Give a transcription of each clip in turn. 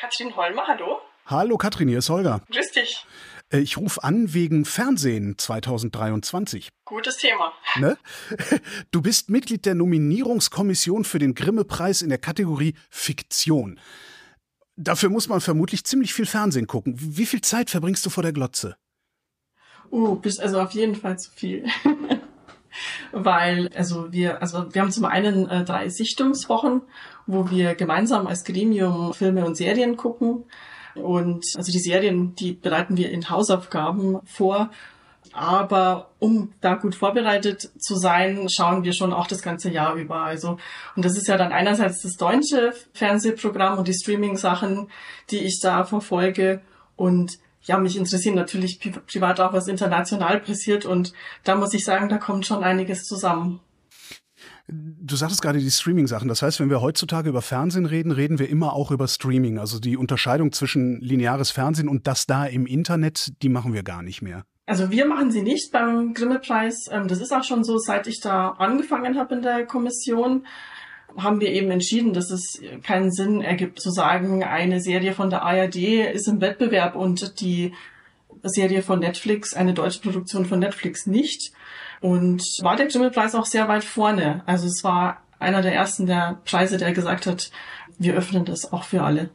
Katrin Holmer, hallo. Hallo Katrin, hier ist Holger. Grüß dich. Äh, ich rufe an wegen Fernsehen 2023. Gutes Thema. Ne? Du bist Mitglied der Nominierungskommission für den Grimme-Preis in der Kategorie Fiktion. Dafür muss man vermutlich ziemlich viel Fernsehen gucken. Wie viel Zeit verbringst du vor der Glotze? Uh, bist also auf jeden Fall zu viel. Weil, also wir, also wir haben zum einen äh, drei Sichtungswochen, wo wir gemeinsam als Gremium Filme und Serien gucken. Und also die Serien, die bereiten wir in Hausaufgaben vor. Aber um da gut vorbereitet zu sein, schauen wir schon auch das ganze Jahr über. Also, und das ist ja dann einerseits das deutsche Fernsehprogramm und die Streaming-Sachen, die ich da verfolge. Und ja, mich interessieren natürlich privat auch, was international passiert. Und da muss ich sagen, da kommt schon einiges zusammen. Du sagtest gerade die Streaming-Sachen. Das heißt, wenn wir heutzutage über Fernsehen reden, reden wir immer auch über Streaming. Also die Unterscheidung zwischen lineares Fernsehen und das da im Internet, die machen wir gar nicht mehr. Also wir machen sie nicht beim Grimme-Preis. Ähm, das ist auch schon so, seit ich da angefangen habe in der Kommission, haben wir eben entschieden, dass es keinen Sinn ergibt zu sagen, eine Serie von der ARD ist im Wettbewerb und die Serie von Netflix, eine deutsche Produktion von Netflix nicht. Und war der Grimme-Preis auch sehr weit vorne. Also es war einer der ersten der Preise, der gesagt hat, wir öffnen das auch für alle.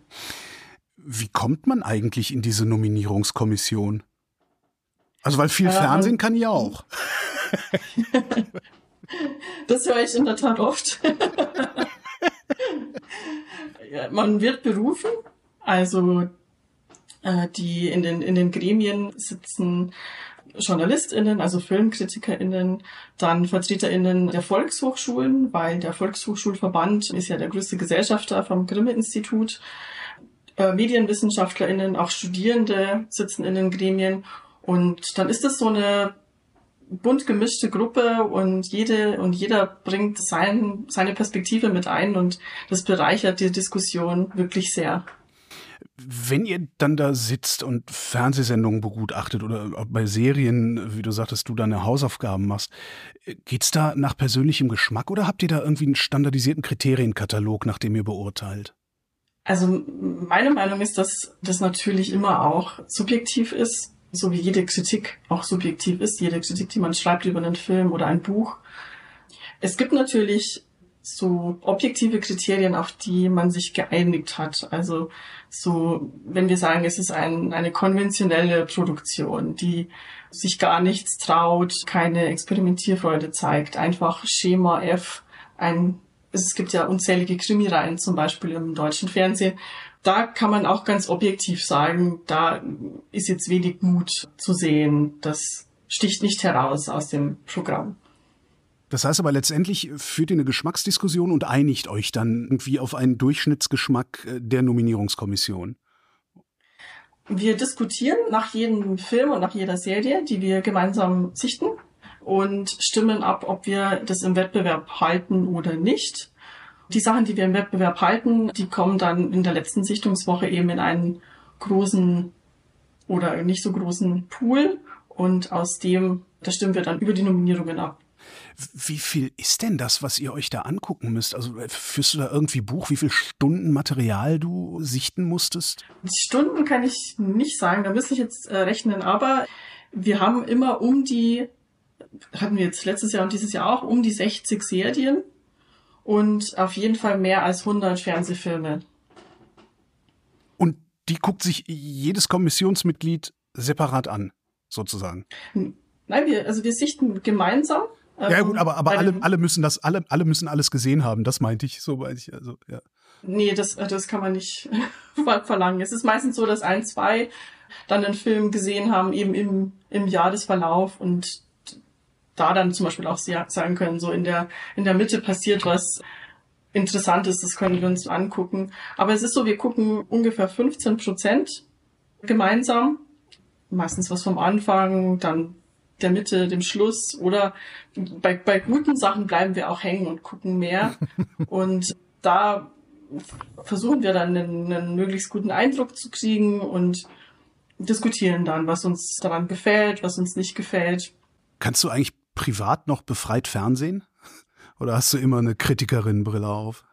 Wie kommt man eigentlich in diese Nominierungskommission? Also weil viel äh, Fernsehen kann ja auch. das höre ich in der Tat oft. ja, man wird berufen, also äh, die in den, in den Gremien sitzen JournalistInnen, also FilmkritikerInnen, dann VertreterInnen der Volkshochschulen, weil der Volkshochschulverband ist ja der größte Gesellschafter vom Grimme-Institut. Äh, MedienwissenschaftlerInnen, auch Studierende sitzen in den Gremien. Und dann ist es so eine bunt gemischte Gruppe und jede und jeder bringt sein, seine Perspektive mit ein und das bereichert die Diskussion wirklich sehr. Wenn ihr dann da sitzt und Fernsehsendungen begutachtet oder bei Serien, wie du sagtest, du deine Hausaufgaben machst, geht's da nach persönlichem Geschmack oder habt ihr da irgendwie einen standardisierten Kriterienkatalog, nach dem ihr beurteilt? Also meine Meinung ist, dass das natürlich immer auch subjektiv ist, so wie jede Kritik auch subjektiv ist, jede Kritik, die man schreibt über einen Film oder ein Buch. Es gibt natürlich so objektive Kriterien, auf die man sich geeinigt hat. Also so, wenn wir sagen, es ist ein, eine konventionelle Produktion, die sich gar nichts traut, keine Experimentierfreude zeigt, einfach Schema F, ein, es gibt ja unzählige Krimireihen zum Beispiel im deutschen Fernsehen. Da kann man auch ganz objektiv sagen, da ist jetzt wenig Mut zu sehen. Das sticht nicht heraus aus dem Programm. Das heißt aber letztendlich führt ihr eine Geschmacksdiskussion und einigt euch dann irgendwie auf einen Durchschnittsgeschmack äh, der Nominierungskommission. Wir diskutieren nach jedem Film und nach jeder Serie, die wir gemeinsam sichten und stimmen ab, ob wir das im Wettbewerb halten oder nicht. Die Sachen, die wir im Wettbewerb halten, die kommen dann in der letzten Sichtungswoche eben in einen großen oder nicht so großen Pool und aus dem, da stimmen wir dann über die Nominierungen ab. Wie viel ist denn das, was ihr euch da angucken müsst? Also äh, führst du da irgendwie Buch, wie viel Stunden Material du sichten musstest? Stunden kann ich nicht sagen, da müsste ich jetzt äh, rechnen, aber wir haben immer um die, hatten wir jetzt letztes Jahr und dieses Jahr auch, um die 60 Serien und auf jeden Fall mehr als 100 Fernsehfilme. Und die guckt sich jedes Kommissionsmitglied separat an, sozusagen? Nein, wir, also wir sichten gemeinsam ja gut, aber, aber alle, alle müssen das, alle, alle müssen alles gesehen haben, das meinte ich, so meinte ich, also, ja. Nee, das, das kann man nicht verlangen. Es ist meistens so, dass ein, zwei dann einen Film gesehen haben, eben im, im Jahresverlauf und da dann zum Beispiel auch sagen können, so in der, in der Mitte passiert was Interessantes, das können wir uns angucken. Aber es ist so, wir gucken ungefähr 15 Prozent gemeinsam. Meistens was vom Anfang, dann der Mitte, dem Schluss oder bei, bei guten Sachen bleiben wir auch hängen und gucken mehr. und da versuchen wir dann einen, einen möglichst guten Eindruck zu kriegen und diskutieren dann, was uns daran gefällt, was uns nicht gefällt. Kannst du eigentlich privat noch befreit Fernsehen? Oder hast du immer eine Kritikerin-Brille auf?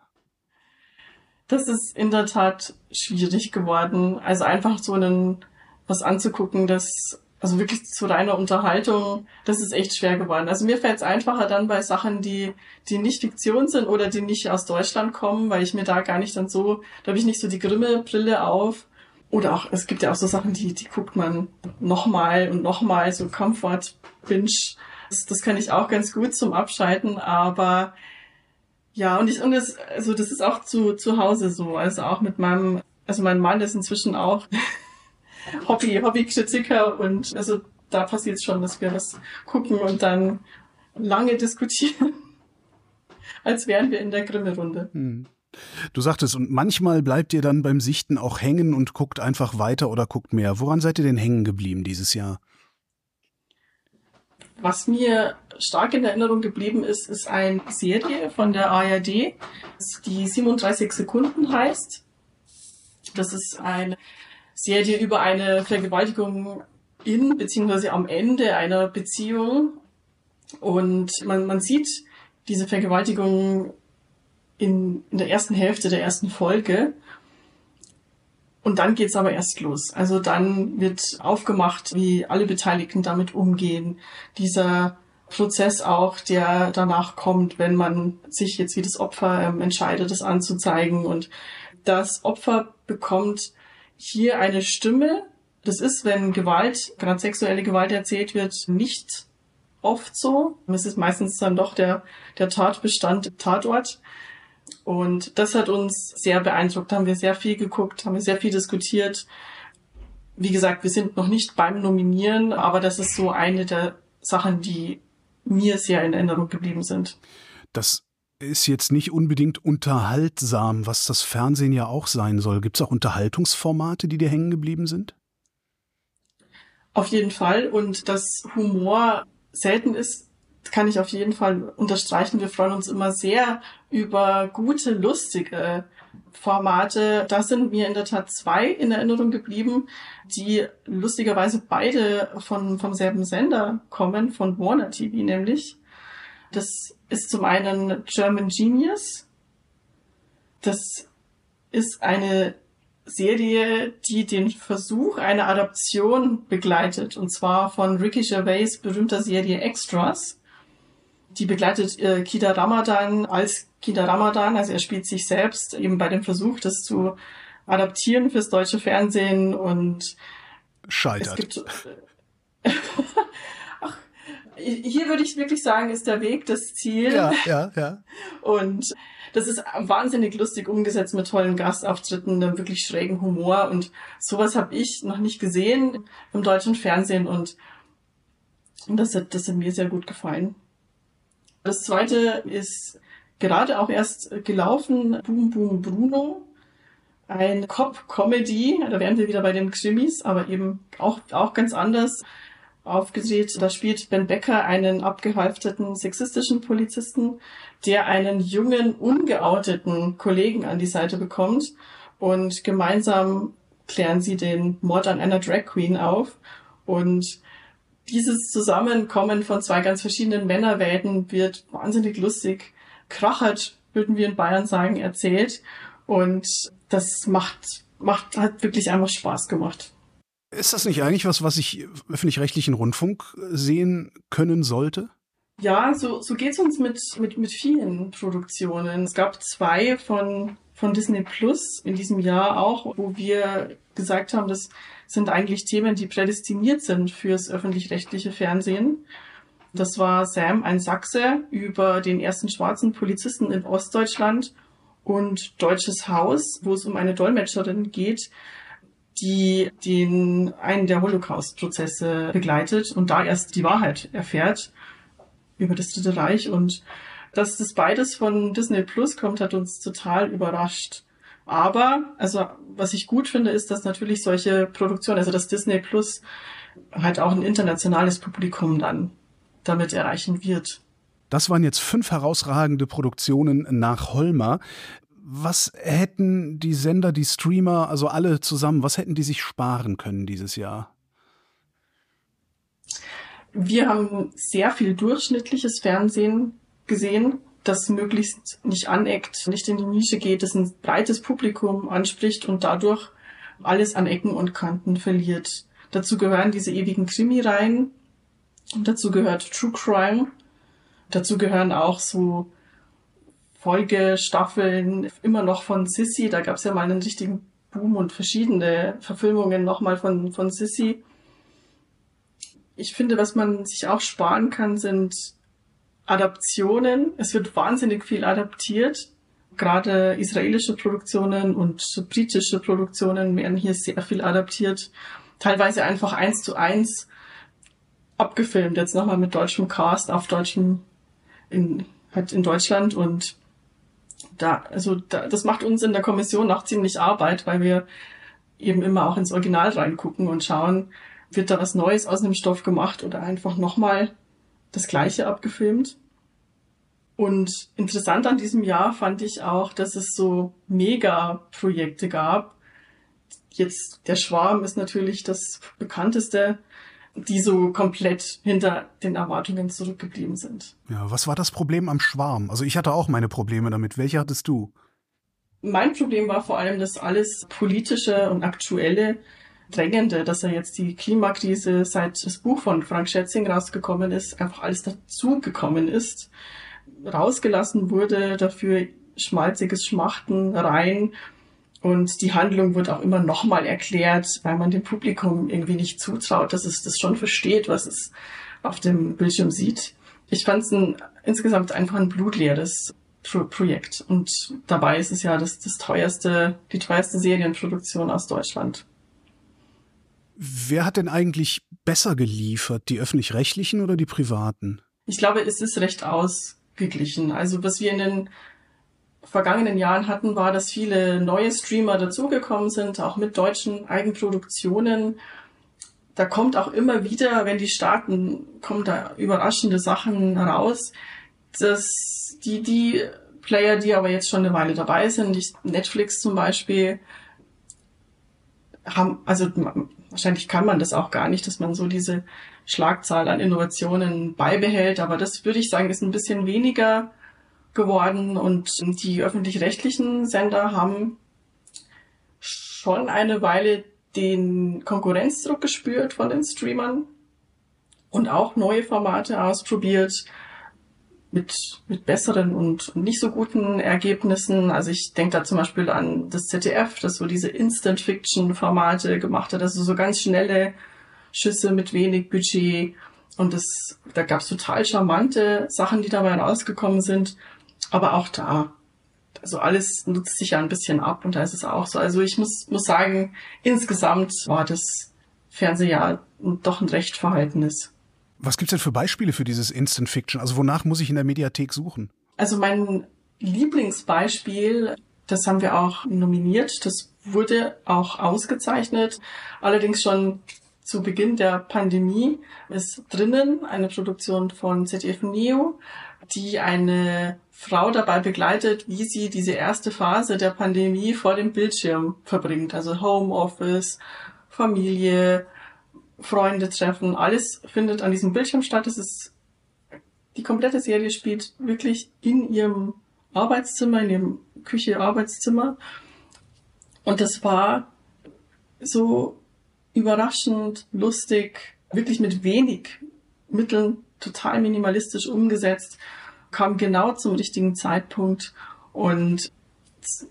Das ist in der Tat schwierig geworden. Also einfach so einen, was anzugucken, das, also wirklich zu reiner Unterhaltung, das ist echt schwer geworden. Also mir fällt es einfacher dann bei Sachen, die, die nicht Fiktion sind oder die nicht aus Deutschland kommen, weil ich mir da gar nicht dann so, da habe ich nicht so die Grimme-Brille auf. Oder auch, es gibt ja auch so Sachen, die, die guckt man nochmal und nochmal, so Comfort-Binge. Das, das kann ich auch ganz gut zum Abschalten, aber ja, und ich, und das, also das ist auch zu, zu Hause so. Also auch mit meinem, also mein Mann ist inzwischen auch Hobby, Hobbykritiker und also da passiert es schon, dass wir das gucken und dann lange diskutieren, als wären wir in der Grimme-Runde. Hm. Du sagtest, und manchmal bleibt ihr dann beim Sichten auch hängen und guckt einfach weiter oder guckt mehr. Woran seid ihr denn hängen geblieben dieses Jahr? Was mir stark in Erinnerung geblieben ist, ist eine Serie von der ARD, die 37 Sekunden heißt. Das ist eine Serie über eine Vergewaltigung in bzw. am Ende einer Beziehung. Und man, man sieht diese Vergewaltigung in, in der ersten Hälfte der ersten Folge. Und dann geht's aber erst los. Also dann wird aufgemacht, wie alle Beteiligten damit umgehen. Dieser Prozess auch, der danach kommt, wenn man sich jetzt wie das Opfer ähm, entscheidet, das anzuzeigen. Und das Opfer bekommt hier eine Stimme. Das ist, wenn Gewalt, gerade sexuelle Gewalt erzählt wird, nicht oft so. Es ist meistens dann doch der, der Tatbestand, Tatort. Und das hat uns sehr beeindruckt, haben wir sehr viel geguckt, haben wir sehr viel diskutiert. Wie gesagt, wir sind noch nicht beim Nominieren, aber das ist so eine der Sachen, die mir sehr in Erinnerung geblieben sind. Das ist jetzt nicht unbedingt unterhaltsam, was das Fernsehen ja auch sein soll. Gibt es auch Unterhaltungsformate, die dir hängen geblieben sind? Auf jeden Fall. Und dass Humor selten ist, kann ich auf jeden Fall unterstreichen. Wir freuen uns immer sehr über gute, lustige Formate. Da sind mir in der Tat zwei in Erinnerung geblieben, die lustigerweise beide von, vom selben Sender kommen, von Warner TV nämlich. Das ist zum einen German Genius. Das ist eine Serie, die den Versuch einer Adaption begleitet, und zwar von Ricky Gervais berühmter Serie Extras. Die begleitet äh, Kida Ramadan als Kida Ramadan, also er spielt sich selbst eben bei dem Versuch, das zu adaptieren fürs deutsche Fernsehen und scheitert. Gibt, äh, ach, hier würde ich wirklich sagen, ist der Weg das Ziel. Ja, ja, ja. Und das ist wahnsinnig lustig umgesetzt mit tollen Gastauftritten, einem wirklich schrägen Humor und sowas habe ich noch nicht gesehen im deutschen Fernsehen und das hat, das hat mir sehr gut gefallen. Das zweite ist gerade auch erst gelaufen, Boom Boom Bruno. Ein Cop-Comedy, da wären wir wieder bei den Krimis, aber eben auch, auch ganz anders aufgedreht. Da spielt Ben Becker einen abgehalfteten sexistischen Polizisten, der einen jungen, ungeouteten Kollegen an die Seite bekommt und gemeinsam klären sie den Mord an einer Drag Queen auf und dieses Zusammenkommen von zwei ganz verschiedenen Männerwelten wird wahnsinnig lustig, krachert, würden wir in Bayern sagen, erzählt. Und das macht, macht, hat wirklich einfach Spaß gemacht. Ist das nicht eigentlich was, was ich öffentlich-rechtlichen Rundfunk sehen können sollte? Ja, so, so geht's uns mit, mit, mit vielen Produktionen. Es gab zwei von, von Disney Plus in diesem Jahr auch, wo wir gesagt haben, das sind eigentlich Themen, die prädestiniert sind fürs öffentlich-rechtliche Fernsehen. Das war Sam, ein Sachse, über den ersten schwarzen Polizisten in Ostdeutschland und Deutsches Haus, wo es um eine Dolmetscherin geht, die den einen der Holocaust-Prozesse begleitet und da erst die Wahrheit erfährt über das Dritte Reich. Und dass das beides von Disney Plus kommt, hat uns total überrascht. Aber, also was ich gut finde, ist, dass natürlich solche Produktionen, also das Disney Plus halt auch ein internationales Publikum dann damit erreichen wird. Das waren jetzt fünf herausragende Produktionen nach Holmer. Was hätten die Sender, die Streamer, also alle zusammen, was hätten die sich sparen können dieses Jahr? Wir haben sehr viel durchschnittliches Fernsehen gesehen. Das möglichst nicht aneckt, nicht in die Nische geht, das ein breites Publikum anspricht und dadurch alles an Ecken und Kanten verliert. Dazu gehören diese ewigen Krimireihen, dazu gehört True Crime, dazu gehören auch so Folgestaffeln immer noch von Sissy, da gab es ja mal einen richtigen Boom und verschiedene Verfilmungen nochmal von, von Sissy. Ich finde, was man sich auch sparen kann, sind Adaptionen. Es wird wahnsinnig viel adaptiert. Gerade israelische Produktionen und britische Produktionen werden hier sehr viel adaptiert. Teilweise einfach eins zu eins abgefilmt. Jetzt nochmal mit deutschem Cast auf deutschem, in, halt in Deutschland und da, also da, das macht uns in der Kommission auch ziemlich Arbeit, weil wir eben immer auch ins Original reingucken und schauen, wird da was Neues aus dem Stoff gemacht oder einfach nochmal das Gleiche abgefilmt. Und interessant an diesem Jahr fand ich auch, dass es so Mega-Projekte gab. Jetzt der Schwarm ist natürlich das bekannteste, die so komplett hinter den Erwartungen zurückgeblieben sind. Ja, was war das Problem am Schwarm? Also ich hatte auch meine Probleme damit. Welche hattest du? Mein Problem war vor allem das alles politische und aktuelle Drängende, dass er jetzt die Klimakrise seit das Buch von Frank Schätzing rausgekommen ist, einfach alles dazugekommen ist, rausgelassen wurde, dafür schmalziges Schmachten rein und die Handlung wird auch immer nochmal erklärt, weil man dem Publikum irgendwie nicht zutraut, dass es das schon versteht, was es auf dem Bildschirm sieht. Ich fand es insgesamt einfach ein blutleeres Pro Projekt. Und dabei ist es ja das, das teuerste, die teuerste Serienproduktion aus Deutschland. Wer hat denn eigentlich besser geliefert, die öffentlich-rechtlichen oder die privaten? Ich glaube, es ist recht ausgeglichen. Also was wir in den vergangenen Jahren hatten, war, dass viele neue Streamer dazugekommen sind, auch mit deutschen Eigenproduktionen. Da kommt auch immer wieder, wenn die starten, kommen da überraschende Sachen raus, dass die, die Player, die aber jetzt schon eine Weile dabei sind, Netflix zum Beispiel, haben, also wahrscheinlich kann man das auch gar nicht, dass man so diese Schlagzahl an Innovationen beibehält, aber das würde ich sagen, ist ein bisschen weniger geworden und die öffentlich-rechtlichen Sender haben schon eine Weile den Konkurrenzdruck gespürt von den Streamern und auch neue Formate ausprobiert mit, mit besseren und nicht so guten Ergebnissen. Also ich denke da zum Beispiel an das ZDF, das so diese Instant-Fiction-Formate gemacht hat, also so ganz schnelle Schüsse mit wenig Budget. Und das, da gab es total charmante Sachen, die dabei rausgekommen sind. Aber auch da, also alles nutzt sich ja ein bisschen ab und da ist es auch so. Also ich muss, muss sagen, insgesamt war das Fernsehjahr doch ein recht verhaltenes. Was gibt's denn für Beispiele für dieses Instant Fiction? Also wonach muss ich in der Mediathek suchen? Also mein Lieblingsbeispiel, das haben wir auch nominiert, das wurde auch ausgezeichnet, allerdings schon zu Beginn der Pandemie ist drinnen eine Produktion von ZDF Neo, die eine Frau dabei begleitet, wie sie diese erste Phase der Pandemie vor dem Bildschirm verbringt. Also Homeoffice, Familie, Freunde treffen, alles findet an diesem Bildschirm statt. Es ist, die komplette Serie spielt wirklich in ihrem Arbeitszimmer, in ihrem Küche-Arbeitszimmer. Und das war so überraschend, lustig, wirklich mit wenig Mitteln, total minimalistisch umgesetzt kam genau zum richtigen Zeitpunkt und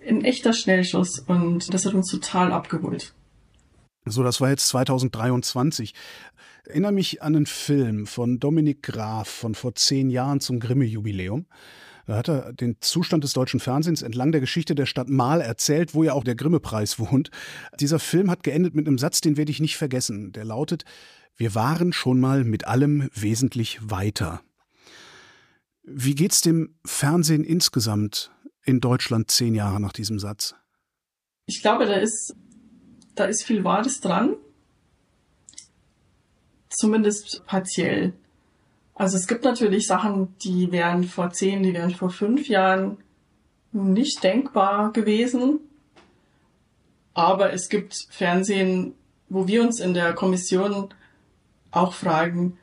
ein echter Schnellschuss und das hat uns total abgeholt. So, das war jetzt 2023. Erinnere mich an einen Film von Dominik Graf von vor zehn Jahren zum Grimme-Jubiläum. Da hat er den Zustand des deutschen Fernsehens entlang der Geschichte der Stadt Mahl erzählt, wo ja auch der Grimme-Preis wohnt. Dieser Film hat geendet mit einem Satz, den werde ich nicht vergessen. Der lautet, wir waren schon mal mit allem wesentlich weiter. Wie geht's dem Fernsehen insgesamt in Deutschland zehn Jahre nach diesem Satz? Ich glaube, da ist, da ist viel Wahres dran. Zumindest partiell. Also es gibt natürlich Sachen, die wären vor zehn, die wären vor fünf Jahren nicht denkbar gewesen. Aber es gibt Fernsehen, wo wir uns in der Kommission auch fragen,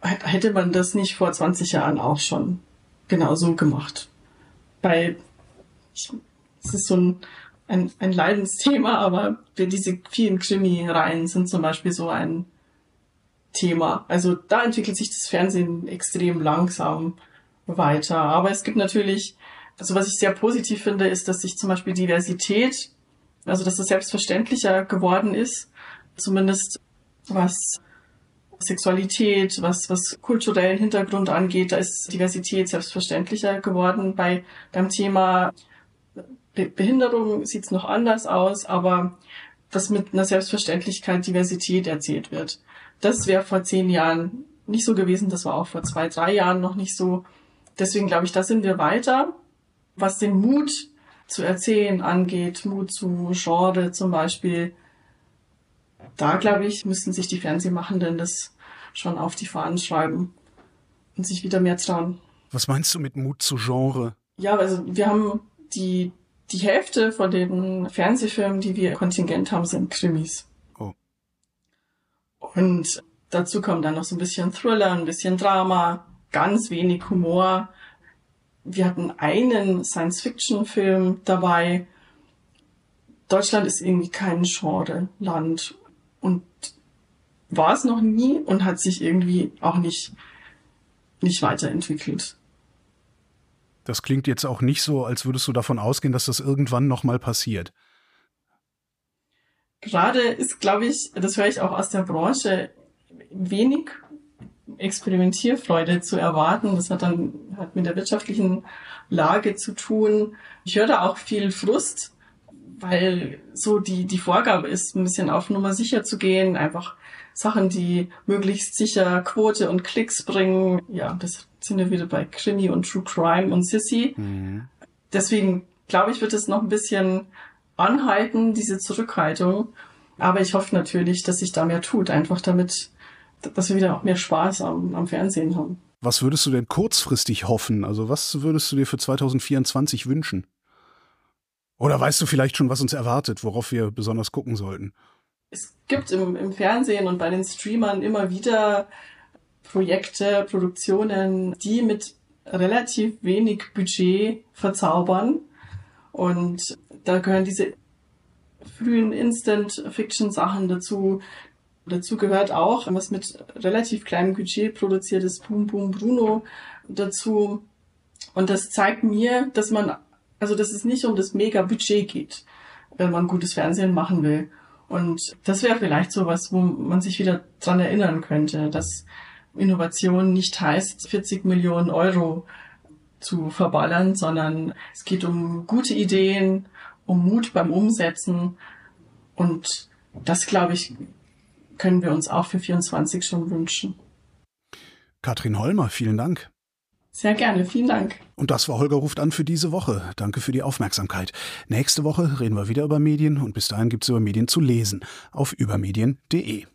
hätte man das nicht vor 20 Jahren auch schon genau so gemacht. Bei, es ist so ein, ein, ein Leidensthema, aber diese vielen Krimi-Reihen sind zum Beispiel so ein Thema. Also da entwickelt sich das Fernsehen extrem langsam weiter. Aber es gibt natürlich, also was ich sehr positiv finde, ist, dass sich zum Beispiel Diversität, also dass es selbstverständlicher geworden ist, zumindest was Sexualität, was, was kulturellen Hintergrund angeht, da ist Diversität selbstverständlicher geworden. Bei, beim Thema Be Behinderung sieht es noch anders aus, aber dass mit einer Selbstverständlichkeit Diversität erzählt wird. Das wäre vor zehn Jahren nicht so gewesen, das war auch vor zwei, drei Jahren noch nicht so. Deswegen glaube ich, da sind wir weiter. Was den Mut zu erzählen angeht, Mut zu Genre zum Beispiel, da glaube ich, müssten sich die Fernsehmachenden das schon auf die Fahnen schreiben und sich wieder mehr trauen. Was meinst du mit Mut zu Genre? Ja, also wir haben die, die Hälfte von den Fernsehfilmen, die wir Kontingent haben, sind Krimis. Oh. Und dazu kommt dann noch so ein bisschen Thriller, ein bisschen Drama, ganz wenig Humor. Wir hatten einen Science-Fiction-Film dabei. Deutschland ist irgendwie kein Genre-Land und war es noch nie und hat sich irgendwie auch nicht, nicht weiterentwickelt. Das klingt jetzt auch nicht so, als würdest du davon ausgehen, dass das irgendwann nochmal passiert. Gerade ist, glaube ich, das höre ich auch aus der Branche, wenig Experimentierfreude zu erwarten. Das hat dann hat mit der wirtschaftlichen Lage zu tun. Ich höre da auch viel Frust, weil so die, die Vorgabe ist, ein bisschen auf Nummer sicher zu gehen, einfach Sachen, die möglichst sicher Quote und Klicks bringen. Ja, das sind wir wieder bei Krimi und True Crime und Sissy. Mhm. Deswegen glaube ich, wird es noch ein bisschen anhalten, diese Zurückhaltung. Aber ich hoffe natürlich, dass sich da mehr tut, einfach damit dass wir wieder auch mehr Spaß am, am Fernsehen haben. Was würdest du denn kurzfristig hoffen? Also was würdest du dir für 2024 wünschen? Oder weißt du vielleicht schon, was uns erwartet, worauf wir besonders gucken sollten? Es gibt im, im Fernsehen und bei den Streamern immer wieder Projekte, Produktionen, die mit relativ wenig Budget verzaubern. Und da gehören diese frühen Instant-Fiction-Sachen dazu, Dazu gehört auch, was mit relativ kleinem Budget produziert ist, Boom Boom Bruno dazu. Und das zeigt mir, dass man, also dass es nicht um das Mega-Budget geht, wenn man gutes Fernsehen machen will. Und das wäre vielleicht so was, wo man sich wieder dran erinnern könnte, dass Innovation nicht heißt, 40 Millionen Euro zu verballern, sondern es geht um gute Ideen, um Mut beim Umsetzen. Und das, glaube ich, können wir uns auch für 24 schon wünschen. Katrin Holmer, vielen Dank. Sehr gerne, vielen Dank. Und das war Holger ruft an für diese Woche. Danke für die Aufmerksamkeit. Nächste Woche reden wir wieder über Medien und bis dahin gibt es über Medien zu lesen auf übermedien.de.